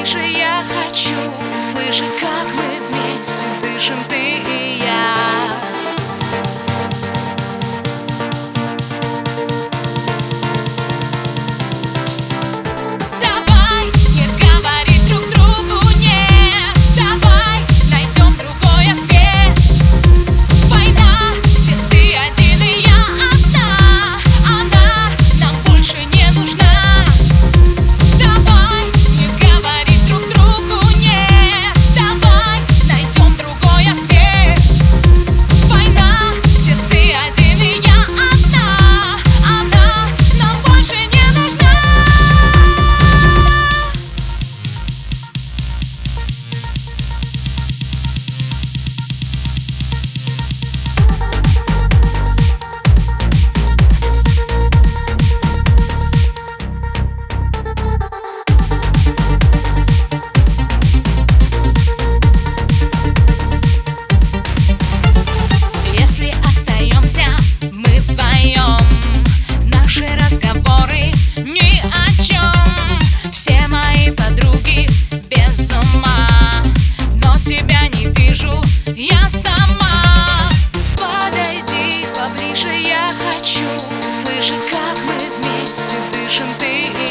ближе я хочу слышать, как мы вместе дышим. Ты и хочу услышать, как мы вместе дышим. Ты и